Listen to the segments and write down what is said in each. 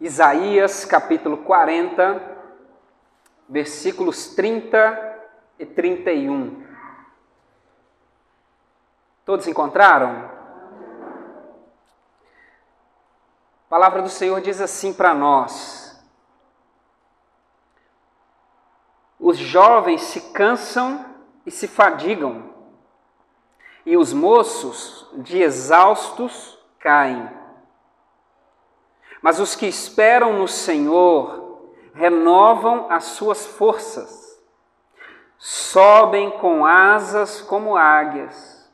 Isaías capítulo 40, versículos 30 e 31. Todos encontraram? A palavra do Senhor diz assim para nós: Os jovens se cansam e se fadigam, e os moços de exaustos caem. Mas os que esperam no Senhor renovam as suas forças, sobem com asas como águias,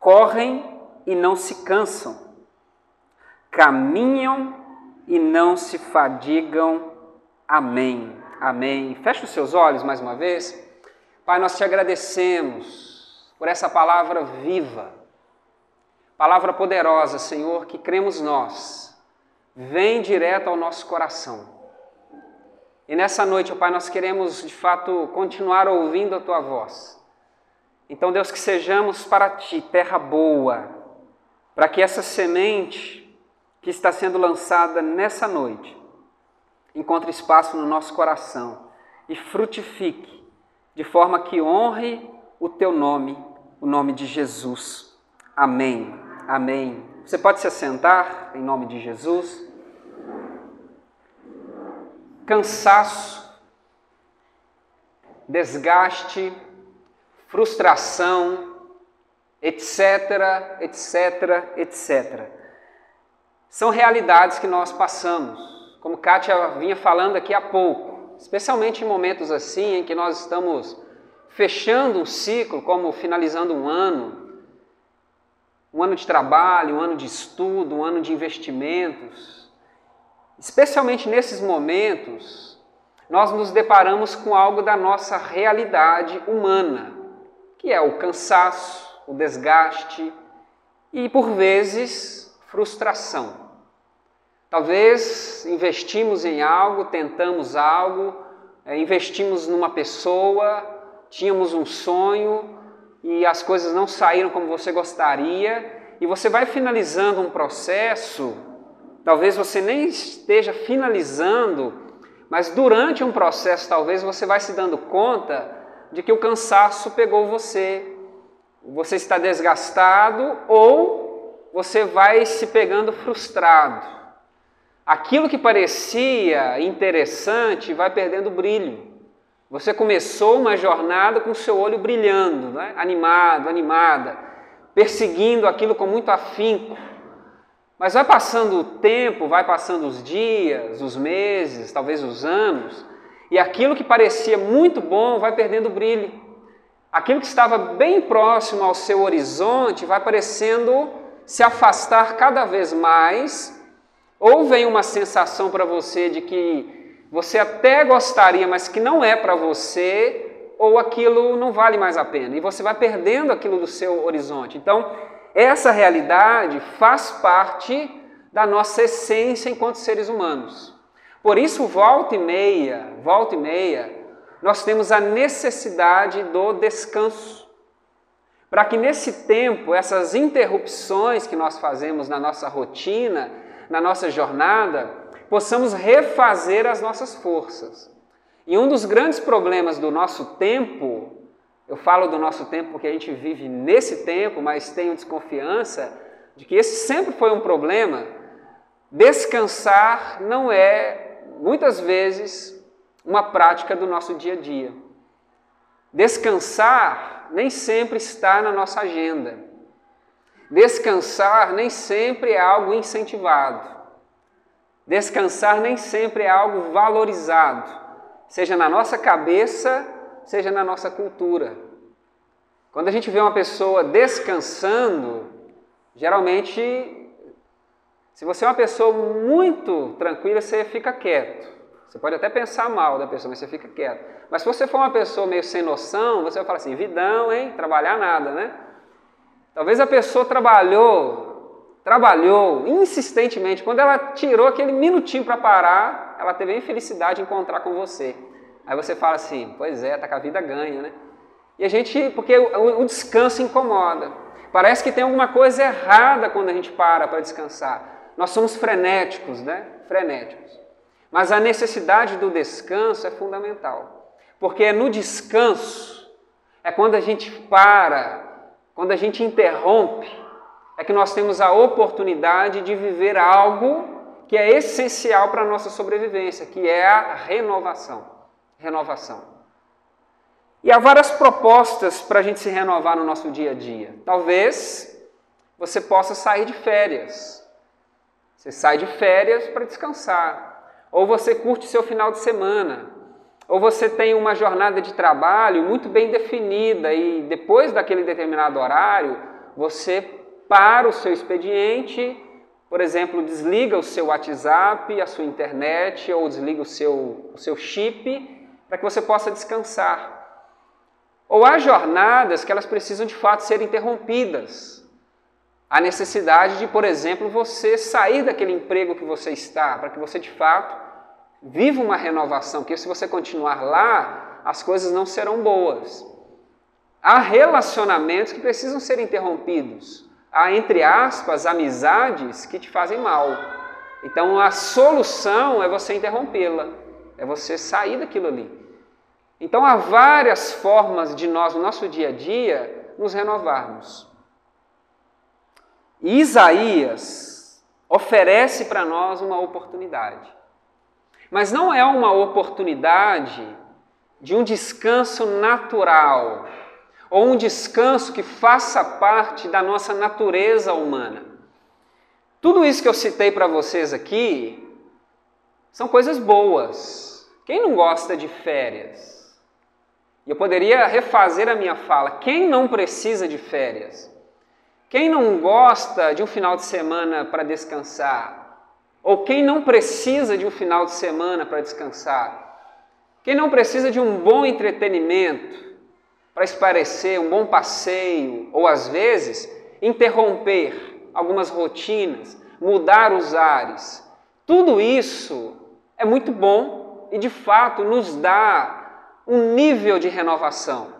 correm e não se cansam, caminham e não se fadigam. Amém. Amém. Feche os seus olhos mais uma vez. Pai, nós te agradecemos por essa palavra viva, palavra poderosa, Senhor, que cremos nós vem direto ao nosso coração. E nessa noite, ó Pai, nós queremos de fato continuar ouvindo a Tua voz. Então, Deus, que sejamos para Ti terra boa, para que essa semente que está sendo lançada nessa noite encontre espaço no nosso coração e frutifique, de forma que honre o Teu nome, o nome de Jesus. Amém. Amém. Você pode se assentar em nome de Jesus cansaço, desgaste, frustração, etc, etc, etc. São realidades que nós passamos, como Kátia vinha falando aqui há pouco, especialmente em momentos assim em que nós estamos fechando um ciclo, como finalizando um ano, um ano de trabalho, um ano de estudo, um ano de investimentos, Especialmente nesses momentos, nós nos deparamos com algo da nossa realidade humana, que é o cansaço, o desgaste e, por vezes, frustração. Talvez investimos em algo, tentamos algo, é, investimos numa pessoa, tínhamos um sonho e as coisas não saíram como você gostaria, e você vai finalizando um processo Talvez você nem esteja finalizando, mas durante um processo, talvez você vai se dando conta de que o cansaço pegou você. Você está desgastado ou você vai se pegando frustrado. Aquilo que parecia interessante vai perdendo brilho. Você começou uma jornada com seu olho brilhando, né? animado, animada, perseguindo aquilo com muito afinco. Mas vai passando o tempo, vai passando os dias, os meses, talvez os anos, e aquilo que parecia muito bom vai perdendo brilho. Aquilo que estava bem próximo ao seu horizonte vai parecendo se afastar cada vez mais, ou vem uma sensação para você de que você até gostaria, mas que não é para você, ou aquilo não vale mais a pena, e você vai perdendo aquilo do seu horizonte. Então, essa realidade faz parte da nossa essência enquanto seres humanos. Por isso, volta e meia, volta e meia, nós temos a necessidade do descanso. Para que nesse tempo, essas interrupções que nós fazemos na nossa rotina, na nossa jornada, possamos refazer as nossas forças. E um dos grandes problemas do nosso tempo eu falo do nosso tempo porque a gente vive nesse tempo, mas tenho desconfiança de que esse sempre foi um problema. Descansar não é, muitas vezes, uma prática do nosso dia a dia. Descansar nem sempre está na nossa agenda. Descansar nem sempre é algo incentivado. Descansar nem sempre é algo valorizado, seja na nossa cabeça seja na nossa cultura. Quando a gente vê uma pessoa descansando, geralmente, se você é uma pessoa muito tranquila, você fica quieto. Você pode até pensar mal da pessoa, mas você fica quieto. Mas se você for uma pessoa meio sem noção, você vai falar assim: vidão, hein? Trabalhar nada, né? Talvez a pessoa trabalhou, trabalhou insistentemente. Quando ela tirou aquele minutinho para parar, ela teve a infelicidade de encontrar com você. Aí você fala assim, pois é, tá com a vida ganha, né? E a gente, porque o, descanso incomoda. Parece que tem alguma coisa errada quando a gente para para descansar. Nós somos frenéticos, né? frenéticos. Mas a necessidade do descanso é fundamental, porque é no descanso, é quando a gente para, quando a gente interrompe, é que nós temos a oportunidade de viver algo que é essencial para a nossa sobrevivência, que é a renovação. Renovação. E há várias propostas para a gente se renovar no nosso dia a dia. Talvez você possa sair de férias. Você sai de férias para descansar. Ou você curte seu final de semana. Ou você tem uma jornada de trabalho muito bem definida e depois daquele determinado horário, você para o seu expediente, por exemplo, desliga o seu WhatsApp, a sua internet ou desliga o seu, o seu chip para que você possa descansar. Ou há jornadas que elas precisam de fato ser interrompidas. A necessidade de, por exemplo, você sair daquele emprego que você está, para que você de fato viva uma renovação, porque se você continuar lá, as coisas não serão boas. Há relacionamentos que precisam ser interrompidos. Há, entre aspas, amizades que te fazem mal. Então a solução é você interrompê-la, é você sair daquilo ali. Então há várias formas de nós, no nosso dia a dia, nos renovarmos. E Isaías oferece para nós uma oportunidade. Mas não é uma oportunidade de um descanso natural, ou um descanso que faça parte da nossa natureza humana. Tudo isso que eu citei para vocês aqui são coisas boas. Quem não gosta de férias? E eu poderia refazer a minha fala. Quem não precisa de férias? Quem não gosta de um final de semana para descansar? Ou quem não precisa de um final de semana para descansar? Quem não precisa de um bom entretenimento para esparecer, um bom passeio, ou às vezes interromper algumas rotinas, mudar os ares? Tudo isso é muito bom e de fato nos dá um nível de renovação.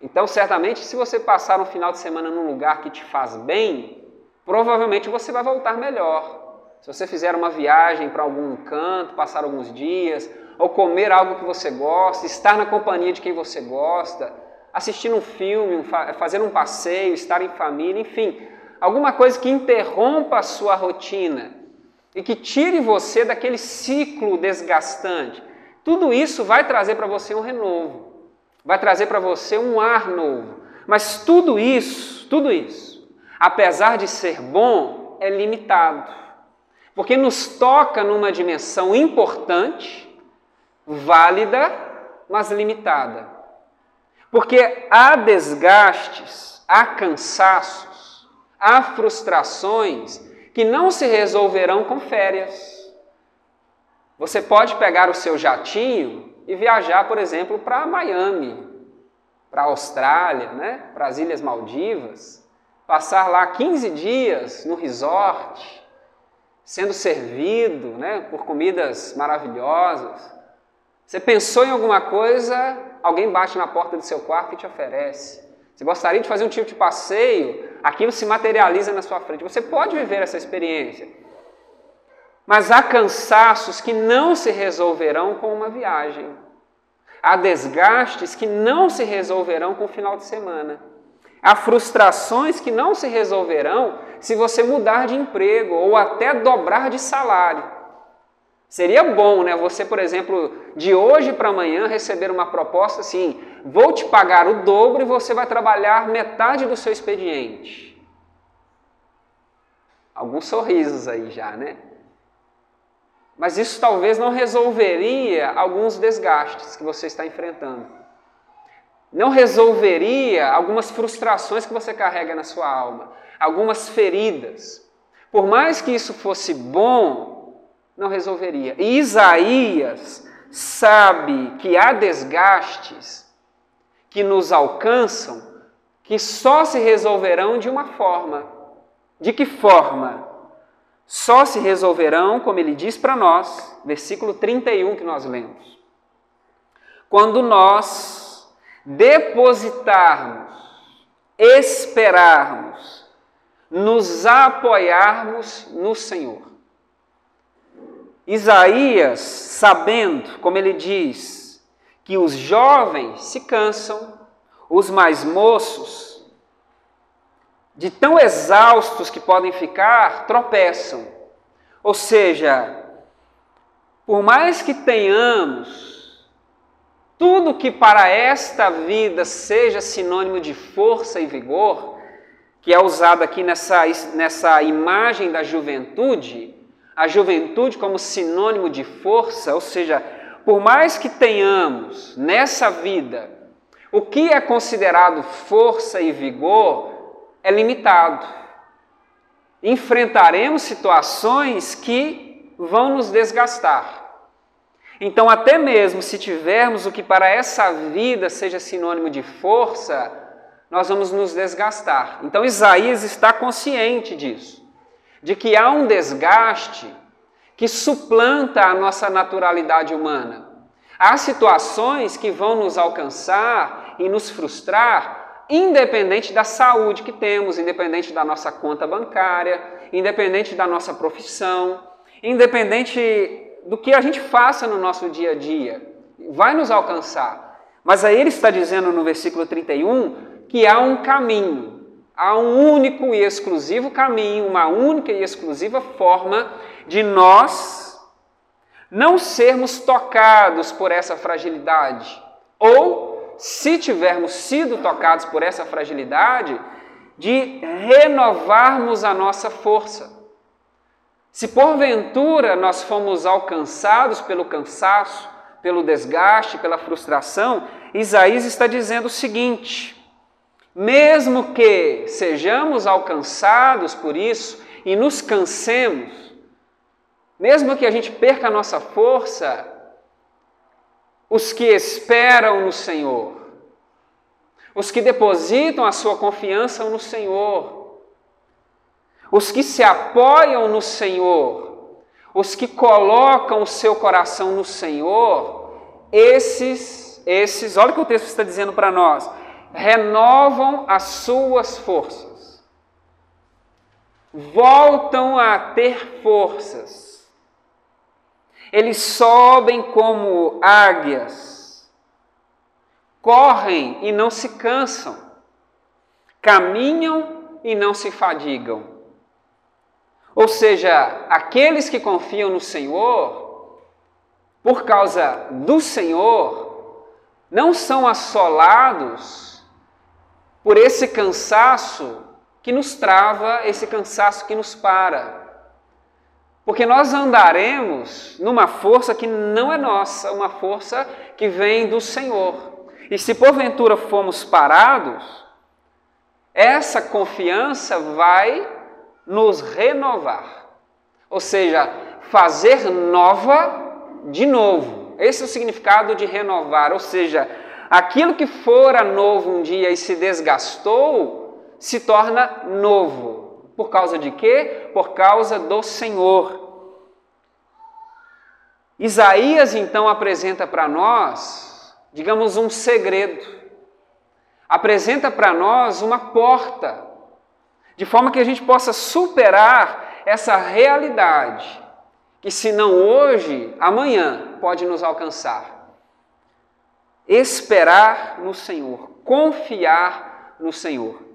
Então, certamente, se você passar um final de semana num lugar que te faz bem, provavelmente você vai voltar melhor. Se você fizer uma viagem para algum canto, passar alguns dias, ou comer algo que você gosta, estar na companhia de quem você gosta, assistir um filme, fazer um passeio, estar em família, enfim, alguma coisa que interrompa a sua rotina e que tire você daquele ciclo desgastante. Tudo isso vai trazer para você um renovo, vai trazer para você um ar novo. Mas tudo isso, tudo isso, apesar de ser bom, é limitado. Porque nos toca numa dimensão importante, válida, mas limitada. Porque há desgastes, há cansaços, há frustrações que não se resolverão com férias. Você pode pegar o seu jatinho e viajar, por exemplo, para Miami, para a Austrália, né? para as Ilhas Maldivas, passar lá 15 dias no resort, sendo servido né? por comidas maravilhosas. Você pensou em alguma coisa, alguém bate na porta do seu quarto e te oferece. Você gostaria de fazer um tipo de passeio, aquilo se materializa na sua frente. Você pode viver essa experiência. Mas há cansaços que não se resolverão com uma viagem. Há desgastes que não se resolverão com o final de semana. Há frustrações que não se resolverão se você mudar de emprego ou até dobrar de salário. Seria bom, né? Você, por exemplo, de hoje para amanhã receber uma proposta assim: vou te pagar o dobro e você vai trabalhar metade do seu expediente. Alguns sorrisos aí já, né? Mas isso talvez não resolveria alguns desgastes que você está enfrentando. Não resolveria algumas frustrações que você carrega na sua alma, algumas feridas. Por mais que isso fosse bom, não resolveria. E Isaías sabe que há desgastes que nos alcançam que só se resolverão de uma forma. De que forma? Só se resolverão, como ele diz para nós, versículo 31 que nós lemos. Quando nós depositarmos, esperarmos, nos apoiarmos no Senhor. Isaías, sabendo, como ele diz, que os jovens se cansam, os mais moços, de tão exaustos que podem ficar, tropeçam. Ou seja, por mais que tenhamos tudo que para esta vida seja sinônimo de força e vigor, que é usado aqui nessa, nessa imagem da juventude, a juventude como sinônimo de força, ou seja, por mais que tenhamos nessa vida o que é considerado força e vigor, é limitado. Enfrentaremos situações que vão nos desgastar. Então, até mesmo se tivermos o que para essa vida seja sinônimo de força, nós vamos nos desgastar. Então, Isaías está consciente disso de que há um desgaste que suplanta a nossa naturalidade humana. Há situações que vão nos alcançar e nos frustrar, independente da saúde que temos, independente da nossa conta bancária, independente da nossa profissão, independente do que a gente faça no nosso dia a dia. Vai nos alcançar. Mas aí ele está dizendo no versículo 31 que há um caminho, há um único e exclusivo caminho, uma única e exclusiva forma de nós não sermos tocados por essa fragilidade, ou, se tivermos sido tocados por essa fragilidade, de renovarmos a nossa força. Se porventura nós fomos alcançados pelo cansaço, pelo desgaste, pela frustração, Isaías está dizendo o seguinte: mesmo que sejamos alcançados por isso e nos cansemos, mesmo que a gente perca a nossa força, os que esperam no Senhor, os que depositam a sua confiança no Senhor, os que se apoiam no Senhor, os que colocam o seu coração no Senhor, esses, esses, olha o que o texto está dizendo para nós, renovam as suas forças, voltam a ter forças. Eles sobem como águias, correm e não se cansam, caminham e não se fadigam. Ou seja, aqueles que confiam no Senhor, por causa do Senhor, não são assolados por esse cansaço que nos trava, esse cansaço que nos para. Porque nós andaremos numa força que não é nossa, uma força que vem do Senhor. E se porventura formos parados, essa confiança vai nos renovar. Ou seja, fazer nova de novo. Esse é o significado de renovar, ou seja, aquilo que fora novo um dia e se desgastou, se torna novo. Por causa de quê? Por causa do Senhor. Isaías então apresenta para nós, digamos, um segredo. Apresenta para nós uma porta, de forma que a gente possa superar essa realidade, que se não hoje, amanhã pode nos alcançar esperar no Senhor, confiar no Senhor.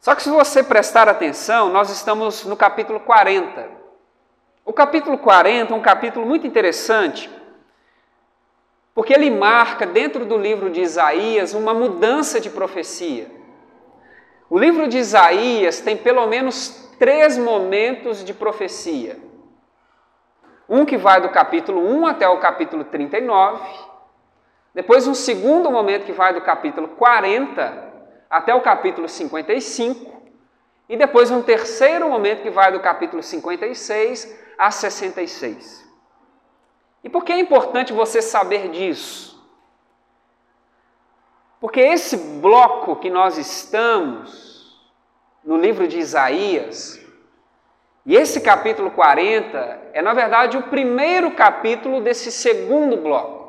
Só que se você prestar atenção, nós estamos no capítulo 40. O capítulo 40 é um capítulo muito interessante, porque ele marca dentro do livro de Isaías uma mudança de profecia. O livro de Isaías tem pelo menos três momentos de profecia. Um que vai do capítulo 1 até o capítulo 39, depois, um segundo momento que vai do capítulo 40 até o capítulo 55. E depois, um terceiro momento que vai do capítulo 56 a 66. E por que é importante você saber disso? Porque esse bloco que nós estamos no livro de Isaías, e esse capítulo 40 é, na verdade, o primeiro capítulo desse segundo bloco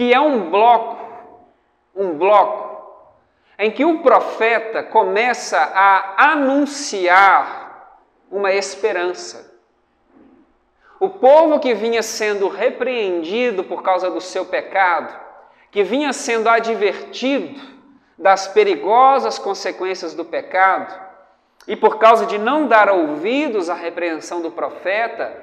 que é um bloco, um bloco, em que o profeta começa a anunciar uma esperança. o povo que vinha sendo repreendido por causa do seu pecado, que vinha sendo advertido das perigosas consequências do pecado, e por causa de não dar ouvidos à repreensão do profeta,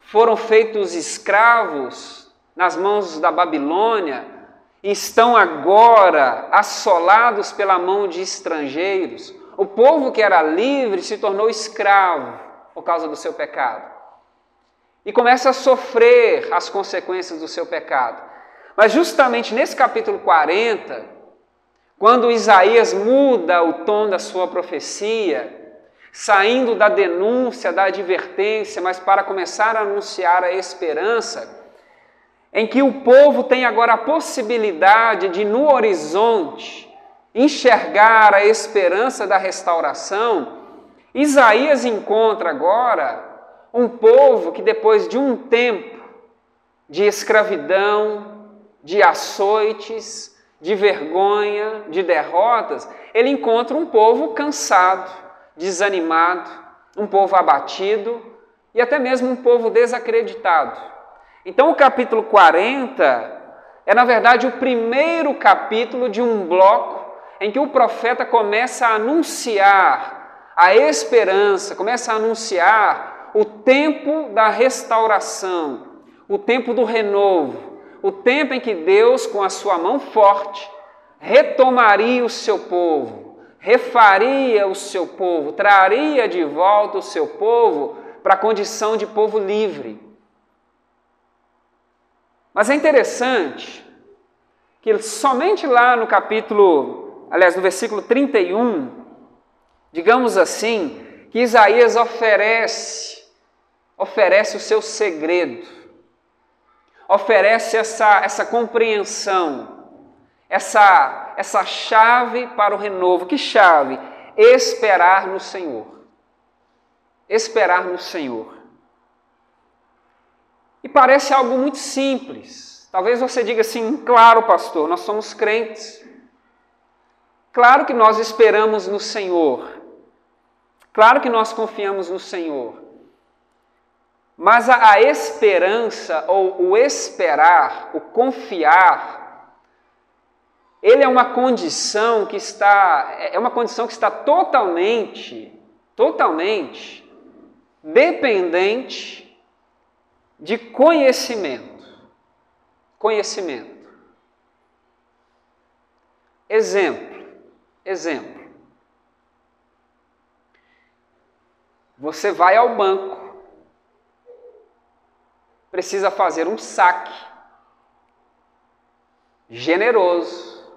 foram feitos escravos nas mãos da Babilônia estão agora assolados pela mão de estrangeiros. O povo que era livre se tornou escravo por causa do seu pecado e começa a sofrer as consequências do seu pecado. Mas justamente nesse capítulo 40, quando Isaías muda o tom da sua profecia, saindo da denúncia, da advertência, mas para começar a anunciar a esperança, em que o povo tem agora a possibilidade de, no horizonte, enxergar a esperança da restauração, Isaías encontra agora um povo que depois de um tempo de escravidão, de açoites, de vergonha, de derrotas, ele encontra um povo cansado, desanimado, um povo abatido e até mesmo um povo desacreditado. Então, o capítulo 40 é, na verdade, o primeiro capítulo de um bloco em que o profeta começa a anunciar a esperança, começa a anunciar o tempo da restauração, o tempo do renovo, o tempo em que Deus, com a sua mão forte, retomaria o seu povo, refaria o seu povo, traria de volta o seu povo para a condição de povo livre. Mas é interessante que somente lá no capítulo, aliás, no versículo 31, digamos assim, que Isaías oferece oferece o seu segredo, oferece essa, essa compreensão, essa, essa chave para o renovo. Que chave? Esperar no Senhor. Esperar no Senhor. E parece algo muito simples. Talvez você diga assim: claro, pastor, nós somos crentes. Claro que nós esperamos no Senhor. Claro que nós confiamos no Senhor. Mas a, a esperança ou o esperar, o confiar, ele é uma condição que está é uma condição que está totalmente, totalmente dependente de conhecimento. Conhecimento. Exemplo. Exemplo. Você vai ao banco precisa fazer um saque generoso.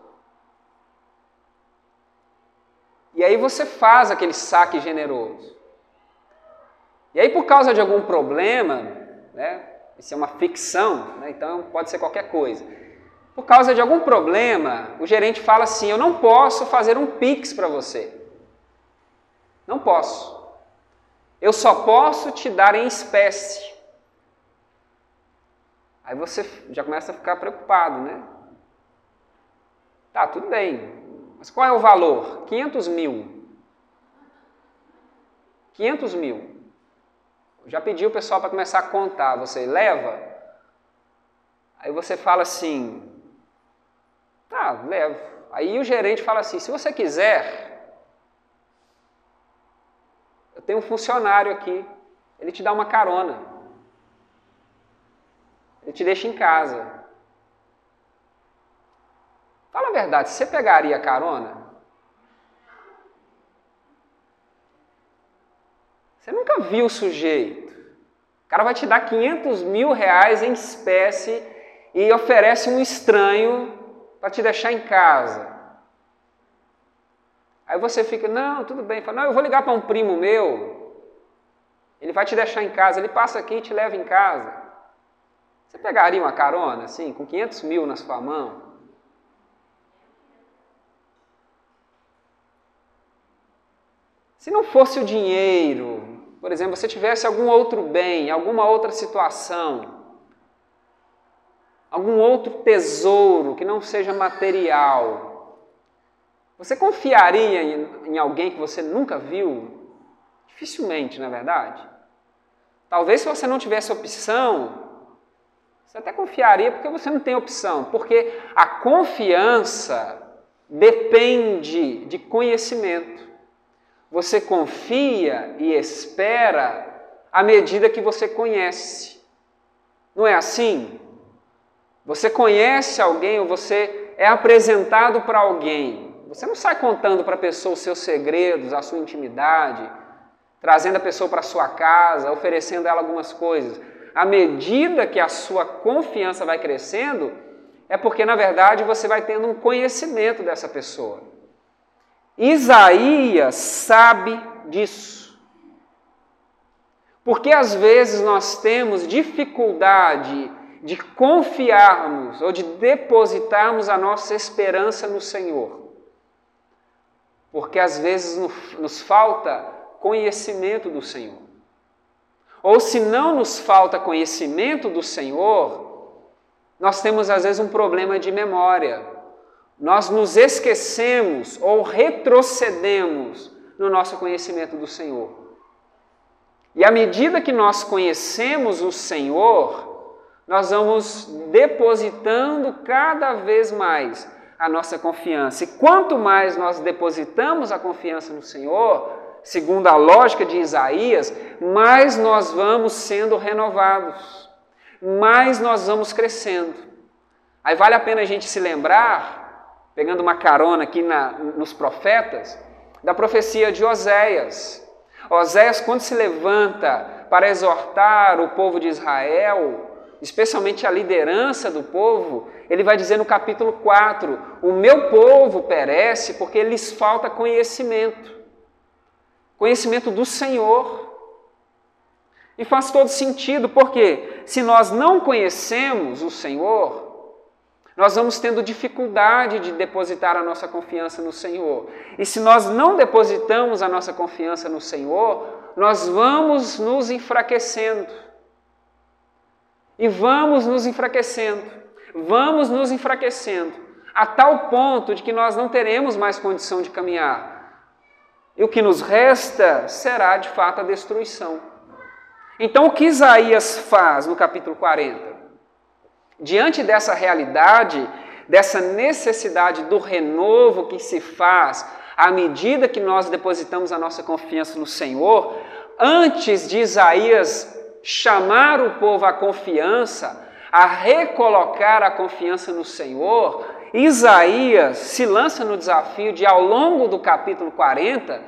E aí você faz aquele saque generoso. E aí, por causa de algum problema, né, isso é uma ficção, né, então pode ser qualquer coisa. Por causa de algum problema, o gerente fala assim: Eu não posso fazer um Pix para você. Não posso. Eu só posso te dar em espécie. Aí você já começa a ficar preocupado, né? Tá, tudo bem. Mas qual é o valor? 500 mil. 500 mil. Já pedi o pessoal para começar a contar. Você leva? Aí você fala assim: tá, levo. Aí o gerente fala assim: se você quiser, eu tenho um funcionário aqui, ele te dá uma carona. Ele te deixa em casa. Fala a verdade, você pegaria carona? Você nunca viu o sujeito. O cara vai te dar 500 mil reais em espécie e oferece um estranho para te deixar em casa. Aí você fica, não, tudo bem. Fala, não, eu vou ligar para um primo meu. Ele vai te deixar em casa. Ele passa aqui e te leva em casa. Você pegaria uma carona assim, com 500 mil na sua mão? Se não fosse o dinheiro, por exemplo, se tivesse algum outro bem, alguma outra situação, algum outro tesouro que não seja material, você confiaria em, em alguém que você nunca viu? Dificilmente, na é verdade. Talvez se você não tivesse opção, você até confiaria porque você não tem opção, porque a confiança depende de conhecimento. Você confia e espera à medida que você conhece. Não é assim? Você conhece alguém ou você é apresentado para alguém. Você não sai contando para a pessoa os seus segredos, a sua intimidade, trazendo a pessoa para a sua casa, oferecendo a ela algumas coisas. À medida que a sua confiança vai crescendo, é porque na verdade você vai tendo um conhecimento dessa pessoa. Isaías sabe disso. Porque às vezes nós temos dificuldade de confiarmos ou de depositarmos a nossa esperança no Senhor. Porque às vezes nos falta conhecimento do Senhor. Ou se não nos falta conhecimento do Senhor, nós temos às vezes um problema de memória. Nós nos esquecemos ou retrocedemos no nosso conhecimento do Senhor. E à medida que nós conhecemos o Senhor, nós vamos depositando cada vez mais a nossa confiança. E quanto mais nós depositamos a confiança no Senhor, segundo a lógica de Isaías, mais nós vamos sendo renovados, mais nós vamos crescendo. Aí vale a pena a gente se lembrar, pegando uma carona aqui na, nos profetas, da profecia de Oséias. Oséias, quando se levanta para exortar o povo de Israel, especialmente a liderança do povo, ele vai dizer no capítulo 4: O meu povo perece porque lhes falta conhecimento conhecimento do Senhor. E faz todo sentido, porque se nós não conhecemos o Senhor, nós vamos tendo dificuldade de depositar a nossa confiança no Senhor. E se nós não depositamos a nossa confiança no Senhor, nós vamos nos enfraquecendo. E vamos nos enfraquecendo, vamos nos enfraquecendo, a tal ponto de que nós não teremos mais condição de caminhar. E o que nos resta será de fato a destruição. Então, o que Isaías faz no capítulo 40? Diante dessa realidade, dessa necessidade do renovo que se faz à medida que nós depositamos a nossa confiança no Senhor, antes de Isaías chamar o povo à confiança, a recolocar a confiança no Senhor, Isaías se lança no desafio de, ao longo do capítulo 40,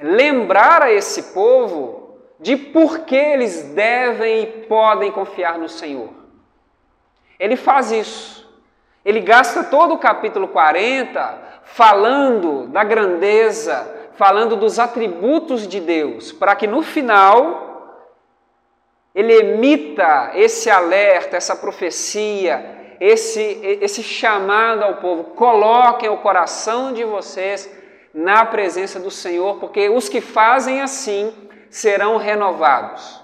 lembrar a esse povo de por que eles devem e podem confiar no Senhor. Ele faz isso. Ele gasta todo o capítulo 40 falando da grandeza, falando dos atributos de Deus, para que no final ele emita esse alerta, essa profecia, esse, esse chamado ao povo: coloquem o coração de vocês na presença do Senhor, porque os que fazem assim serão renovados.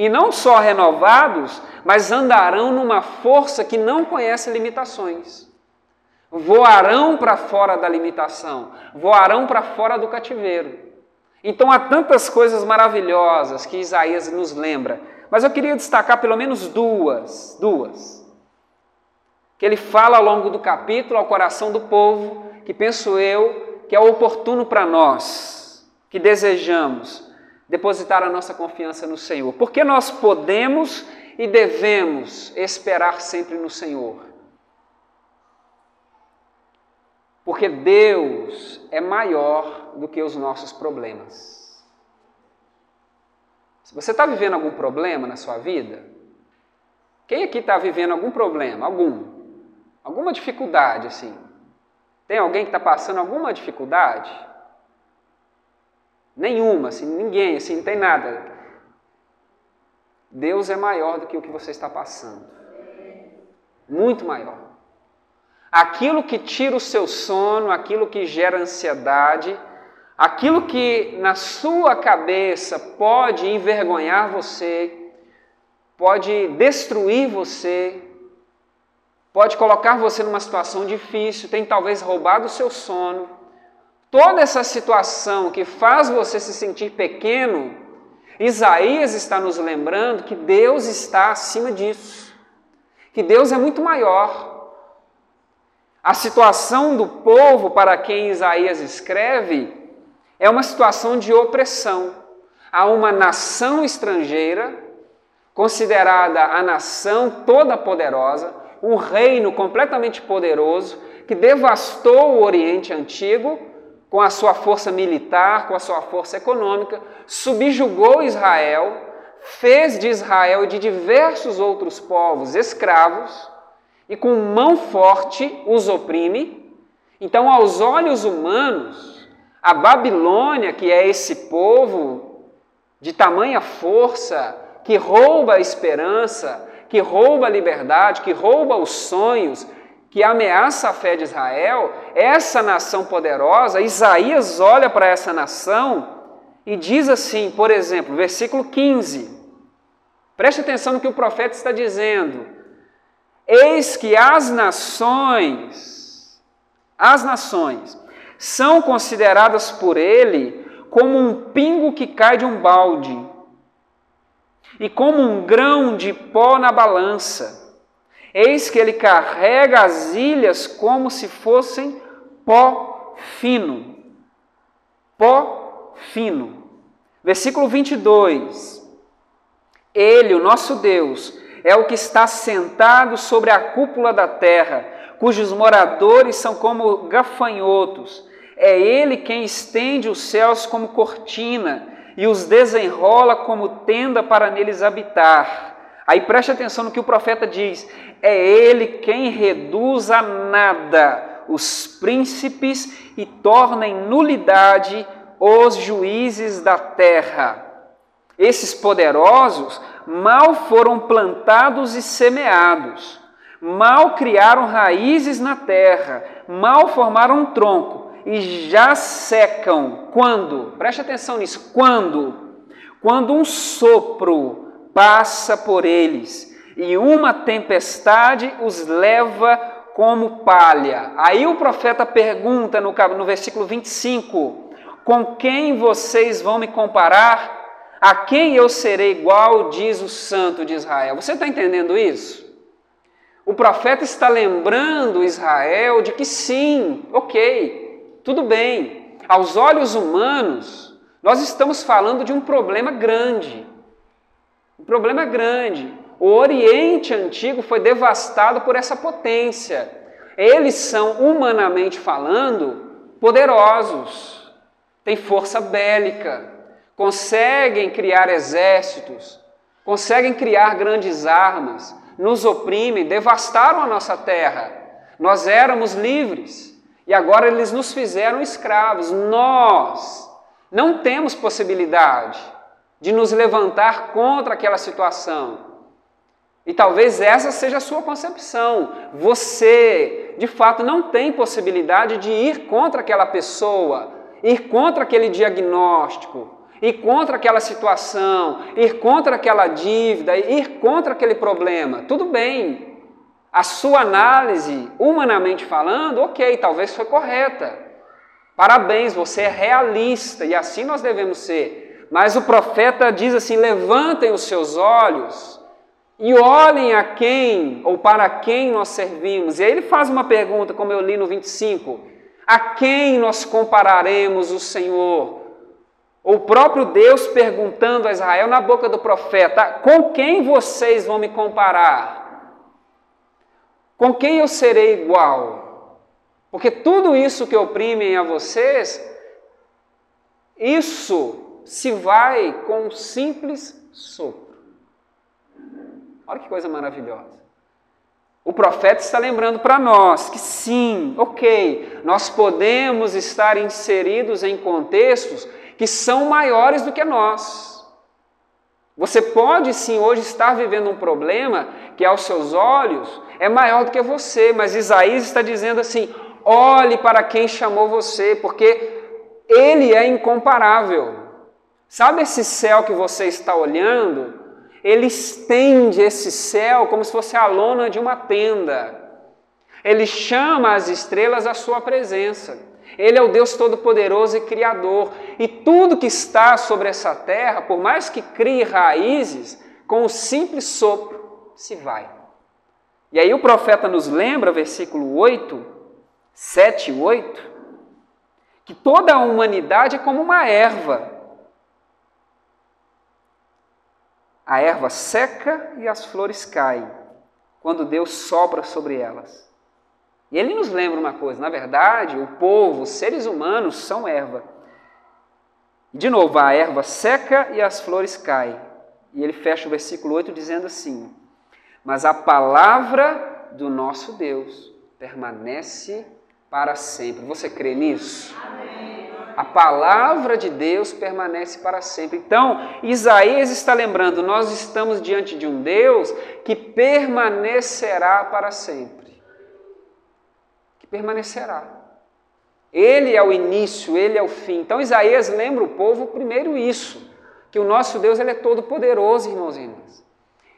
E não só renovados, mas andarão numa força que não conhece limitações. Voarão para fora da limitação, voarão para fora do cativeiro. Então há tantas coisas maravilhosas que Isaías nos lembra, mas eu queria destacar pelo menos duas, duas. Que ele fala ao longo do capítulo ao coração do povo, que penso eu que é oportuno para nós, que desejamos depositar a nossa confiança no Senhor. Porque nós podemos e devemos esperar sempre no Senhor. Porque Deus é maior do que os nossos problemas. Se você está vivendo algum problema na sua vida, quem aqui está vivendo algum problema? Algum? Alguma dificuldade assim? Tem alguém que está passando alguma dificuldade? Nenhuma, assim, ninguém, assim, não tem nada. Deus é maior do que o que você está passando. Muito maior. Aquilo que tira o seu sono, aquilo que gera ansiedade, aquilo que na sua cabeça pode envergonhar você, pode destruir você, pode colocar você numa situação difícil, tem talvez roubado o seu sono Toda essa situação que faz você se sentir pequeno, Isaías está nos lembrando que Deus está acima disso, que Deus é muito maior. A situação do povo para quem Isaías escreve é uma situação de opressão. Há uma nação estrangeira, considerada a nação toda poderosa, um reino completamente poderoso que devastou o Oriente Antigo com a sua força militar, com a sua força econômica, subjugou Israel, fez de Israel e de diversos outros povos escravos e com mão forte os oprime. Então, aos olhos humanos, a Babilônia, que é esse povo de tamanha força, que rouba a esperança, que rouba a liberdade, que rouba os sonhos, que ameaça a fé de Israel, essa nação poderosa, Isaías olha para essa nação e diz assim, por exemplo, versículo 15. Preste atenção no que o profeta está dizendo. Eis que as nações, as nações, são consideradas por ele como um pingo que cai de um balde e como um grão de pó na balança. Eis que ele carrega as ilhas como se fossem pó fino. Pó fino. Versículo 22. Ele, o nosso Deus, é o que está sentado sobre a cúpula da terra, cujos moradores são como gafanhotos. É ele quem estende os céus como cortina e os desenrola como tenda para neles habitar. Aí preste atenção no que o profeta diz: é ele quem reduz a nada os príncipes e torna em nulidade os juízes da terra. Esses poderosos mal foram plantados e semeados, mal criaram raízes na terra, mal formaram um tronco e já secam. Quando? Preste atenção nisso. Quando? Quando um sopro passa por eles e uma tempestade os leva como palha. Aí o profeta pergunta no, no versículo 25: Com quem vocês vão me comparar? A quem eu serei igual, diz o Santo de Israel. Você está entendendo isso? O profeta está lembrando Israel de que sim, ok, tudo bem. Aos olhos humanos, nós estamos falando de um problema grande. Um problema grande. O Oriente Antigo foi devastado por essa potência. Eles são, humanamente falando, poderosos, têm força bélica, conseguem criar exércitos, conseguem criar grandes armas, nos oprimem, devastaram a nossa terra. Nós éramos livres e agora eles nos fizeram escravos. Nós não temos possibilidade de nos levantar contra aquela situação. E talvez essa seja a sua concepção. Você, de fato, não tem possibilidade de ir contra aquela pessoa, ir contra aquele diagnóstico, ir contra aquela situação, ir contra aquela dívida, ir contra aquele problema. Tudo bem. A sua análise, humanamente falando, ok, talvez foi correta. Parabéns, você é realista e assim nós devemos ser. Mas o profeta diz assim: levantem os seus olhos e olhem a quem ou para quem nós servimos. E aí ele faz uma pergunta, como eu li no 25: A quem nós compararemos o Senhor? O próprio Deus perguntando a Israel na boca do profeta: Com quem vocês vão me comparar? Com quem eu serei igual? Porque tudo isso que oprimem a vocês, isso se vai com um simples sopro. Olha que coisa maravilhosa. O profeta está lembrando para nós que sim, ok, nós podemos estar inseridos em contextos que são maiores do que nós. Você pode sim hoje estar vivendo um problema que aos seus olhos é maior do que você, mas Isaías está dizendo assim: olhe para quem chamou você, porque ele é incomparável. Sabe esse céu que você está olhando? Ele estende esse céu como se fosse a lona de uma tenda. Ele chama as estrelas à sua presença. Ele é o Deus Todo-Poderoso e Criador. E tudo que está sobre essa terra, por mais que crie raízes, com o um simples sopro se vai. E aí o profeta nos lembra, versículo 8, 7 e 8, que toda a humanidade é como uma erva. A erva seca e as flores caem, quando Deus sopra sobre elas. E ele nos lembra uma coisa: na verdade, o povo, os seres humanos, são erva. De novo, a erva seca e as flores caem. E ele fecha o versículo 8 dizendo assim: Mas a palavra do nosso Deus permanece para sempre. Você crê nisso? Amém. A palavra de Deus permanece para sempre. Então, Isaías está lembrando: nós estamos diante de um Deus que permanecerá para sempre permanecerá. Ele é o início, ele é o fim. Então Isaías lembra o povo primeiro isso, que o nosso Deus ele é todo poderoso, irmãos e irmãs.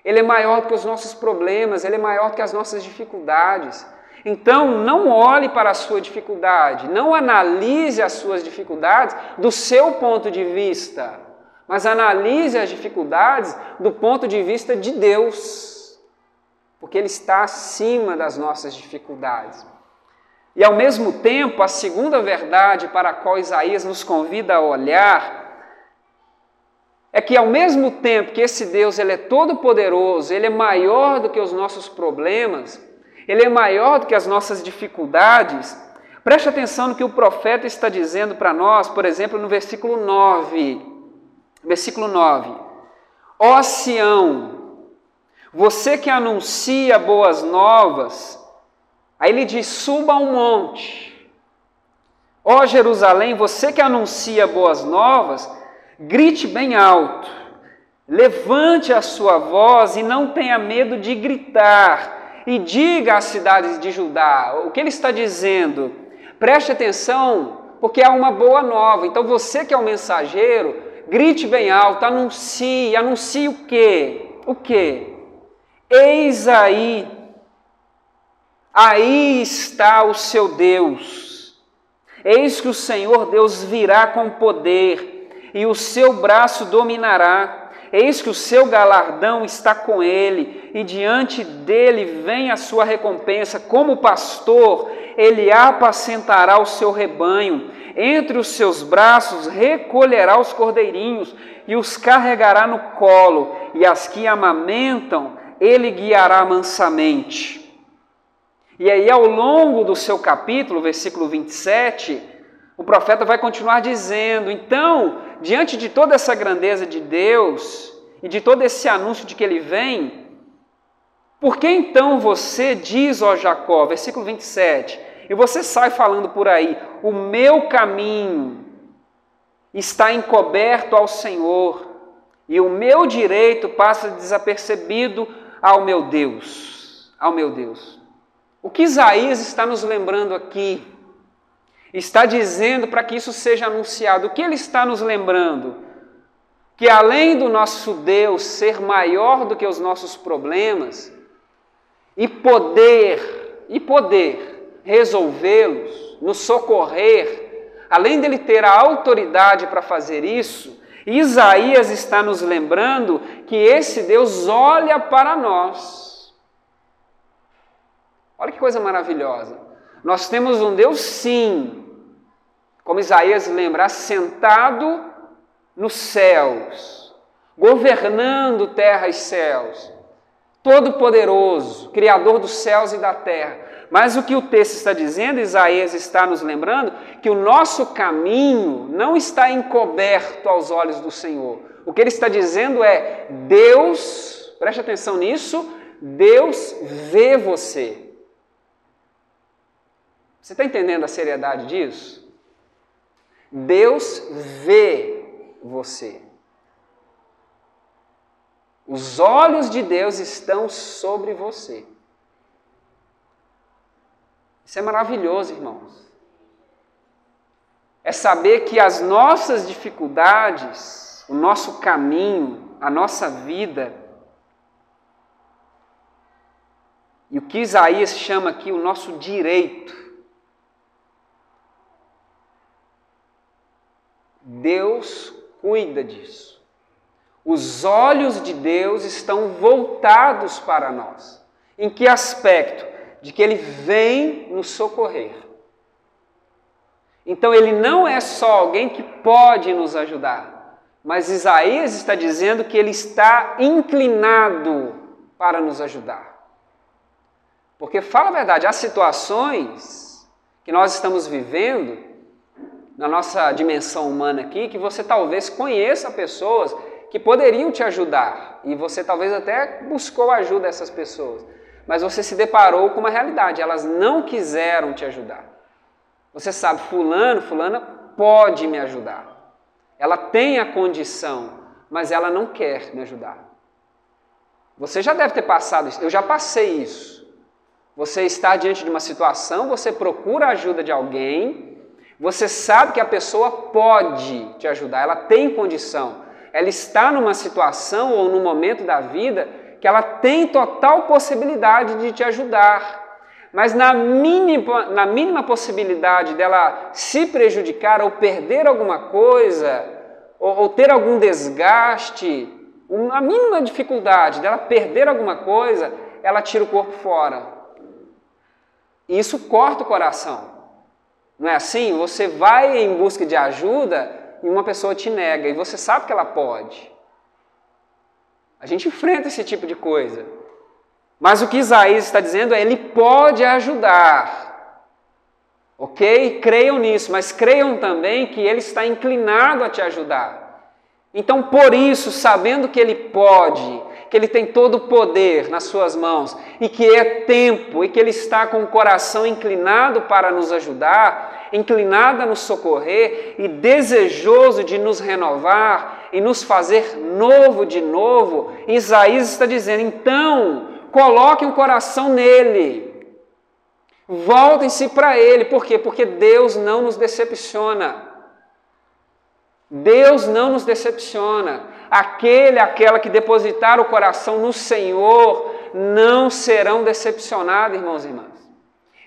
Ele é maior do que os nossos problemas, ele é maior do que as nossas dificuldades. Então, não olhe para a sua dificuldade, não analise as suas dificuldades do seu ponto de vista, mas analise as dificuldades do ponto de vista de Deus, porque Ele está acima das nossas dificuldades. E ao mesmo tempo, a segunda verdade para a qual Isaías nos convida a olhar é que ao mesmo tempo que esse Deus ele é todo poderoso, ele é maior do que os nossos problemas, ele é maior do que as nossas dificuldades. Preste atenção no que o profeta está dizendo para nós, por exemplo, no versículo 9. Versículo 9. Ó Sião, você que anuncia boas novas, Aí ele diz: suba um monte. Ó Jerusalém, você que anuncia boas novas, grite bem alto, levante a sua voz e não tenha medo de gritar, e diga às cidades de Judá o que ele está dizendo. Preste atenção, porque há uma boa nova. Então você que é o mensageiro, grite bem alto, anuncie, anuncie o quê? O quê? Eis aí Aí está o seu Deus. Eis que o Senhor Deus virá com poder, e o seu braço dominará. Eis que o seu galardão está com ele, e diante dele vem a sua recompensa. Como pastor, ele apacentará o seu rebanho. Entre os seus braços recolherá os cordeirinhos e os carregará no colo, e as que amamentam, ele guiará mansamente. E aí, ao longo do seu capítulo, versículo 27, o profeta vai continuar dizendo: então, diante de toda essa grandeza de Deus e de todo esse anúncio de que ele vem, por que então você diz, ó Jacó, versículo 27, e você sai falando por aí: o meu caminho está encoberto ao Senhor, e o meu direito passa desapercebido ao meu Deus, ao meu Deus. O que Isaías está nos lembrando aqui? Está dizendo para que isso seja anunciado. O que ele está nos lembrando? Que além do nosso Deus ser maior do que os nossos problemas e poder e poder resolvê-los, nos socorrer, além dele ter a autoridade para fazer isso, Isaías está nos lembrando que esse Deus olha para nós Olha que coisa maravilhosa. Nós temos um Deus, sim, como Isaías lembra, assentado nos céus, governando terra e céus, todo-poderoso, criador dos céus e da terra. Mas o que o texto está dizendo, Isaías está nos lembrando, que o nosso caminho não está encoberto aos olhos do Senhor. O que ele está dizendo é: Deus, preste atenção nisso, Deus vê você. Você está entendendo a seriedade disso? Deus vê você. Os olhos de Deus estão sobre você. Isso é maravilhoso, irmãos. É saber que as nossas dificuldades, o nosso caminho, a nossa vida, e o que Isaías chama aqui o nosso direito, Deus cuida disso. Os olhos de Deus estão voltados para nós. Em que aspecto? De que Ele vem nos socorrer. Então Ele não é só alguém que pode nos ajudar, mas Isaías está dizendo que Ele está inclinado para nos ajudar. Porque, fala a verdade, há situações que nós estamos vivendo na nossa dimensão humana aqui que você talvez conheça pessoas que poderiam te ajudar e você talvez até buscou ajuda dessas pessoas, mas você se deparou com uma realidade, elas não quiseram te ajudar. Você sabe, fulano, fulana pode me ajudar. Ela tem a condição, mas ela não quer me ajudar. Você já deve ter passado isso, eu já passei isso. Você está diante de uma situação, você procura a ajuda de alguém, você sabe que a pessoa pode te ajudar, ela tem condição, ela está numa situação ou num momento da vida que ela tem total possibilidade de te ajudar. Mas na mínima, na mínima possibilidade dela se prejudicar ou perder alguma coisa, ou, ou ter algum desgaste, a mínima dificuldade dela perder alguma coisa, ela tira o corpo fora. E isso corta o coração. Não é assim? Você vai em busca de ajuda e uma pessoa te nega e você sabe que ela pode. A gente enfrenta esse tipo de coisa. Mas o que Isaías está dizendo é: ele pode ajudar. Ok? Creiam nisso, mas creiam também que ele está inclinado a te ajudar. Então, por isso, sabendo que ele pode, que Ele tem todo o poder nas Suas mãos e que é tempo e que Ele está com o coração inclinado para nos ajudar, inclinado a nos socorrer e desejoso de nos renovar e nos fazer novo de novo, Isaías está dizendo: então, coloquem o coração nele. Voltem-se para Ele, por quê? Porque Deus não nos decepciona. Deus não nos decepciona. Aquele, aquela que depositar o coração no Senhor não serão decepcionados, irmãos e irmãs.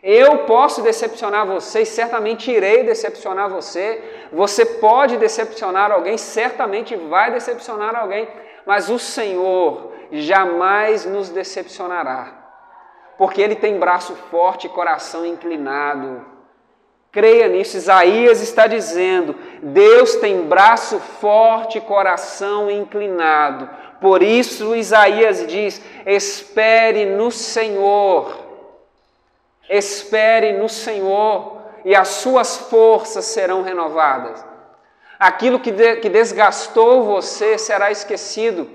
Eu posso decepcionar você e certamente irei decepcionar você. Você pode decepcionar alguém, certamente vai decepcionar alguém, mas o Senhor jamais nos decepcionará, porque Ele tem braço forte e coração inclinado. Creia nisso, Isaías está dizendo: Deus tem braço forte e coração inclinado. Por isso, Isaías diz: espere no Senhor. Espere no Senhor e as suas forças serão renovadas. Aquilo que, de, que desgastou você será esquecido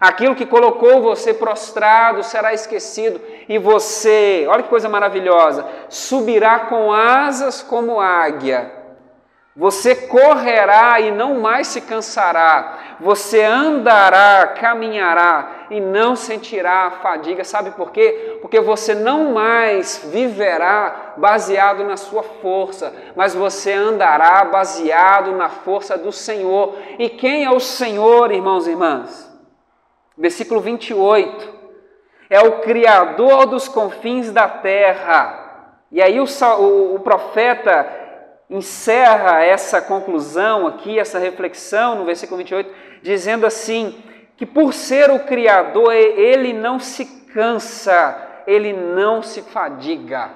Aquilo que colocou você prostrado será esquecido e você, olha que coisa maravilhosa, subirá com asas como águia. Você correrá e não mais se cansará. Você andará, caminhará e não sentirá fadiga. Sabe por quê? Porque você não mais viverá baseado na sua força, mas você andará baseado na força do Senhor. E quem é o Senhor, irmãos e irmãs? Versículo 28. É o Criador dos confins da terra. E aí o, o, o profeta encerra essa conclusão aqui, essa reflexão no versículo 28, dizendo assim: que por ser o Criador, ele não se cansa, ele não se fadiga.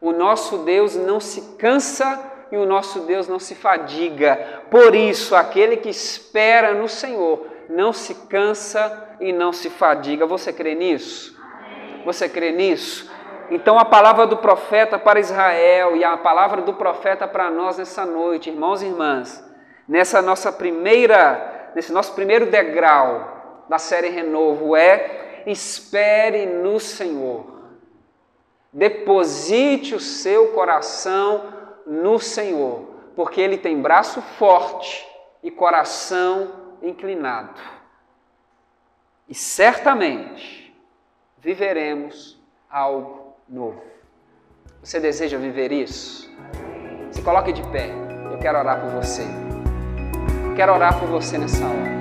O nosso Deus não se cansa e o nosso Deus não se fadiga. Por isso, aquele que espera no Senhor não se cansa e não se fadiga. Você crê nisso? Você crê nisso? Então a palavra do profeta para Israel e a palavra do profeta para nós nessa noite, irmãos e irmãs, nessa nossa primeira, nesse nosso primeiro degrau da série Renovo é espere no Senhor. Deposite o seu coração no Senhor, porque ele tem braço forte e coração inclinado. E certamente viveremos algo novo. Você deseja viver isso? Se coloque de pé. Eu quero orar por você. Eu quero orar por você nessa hora.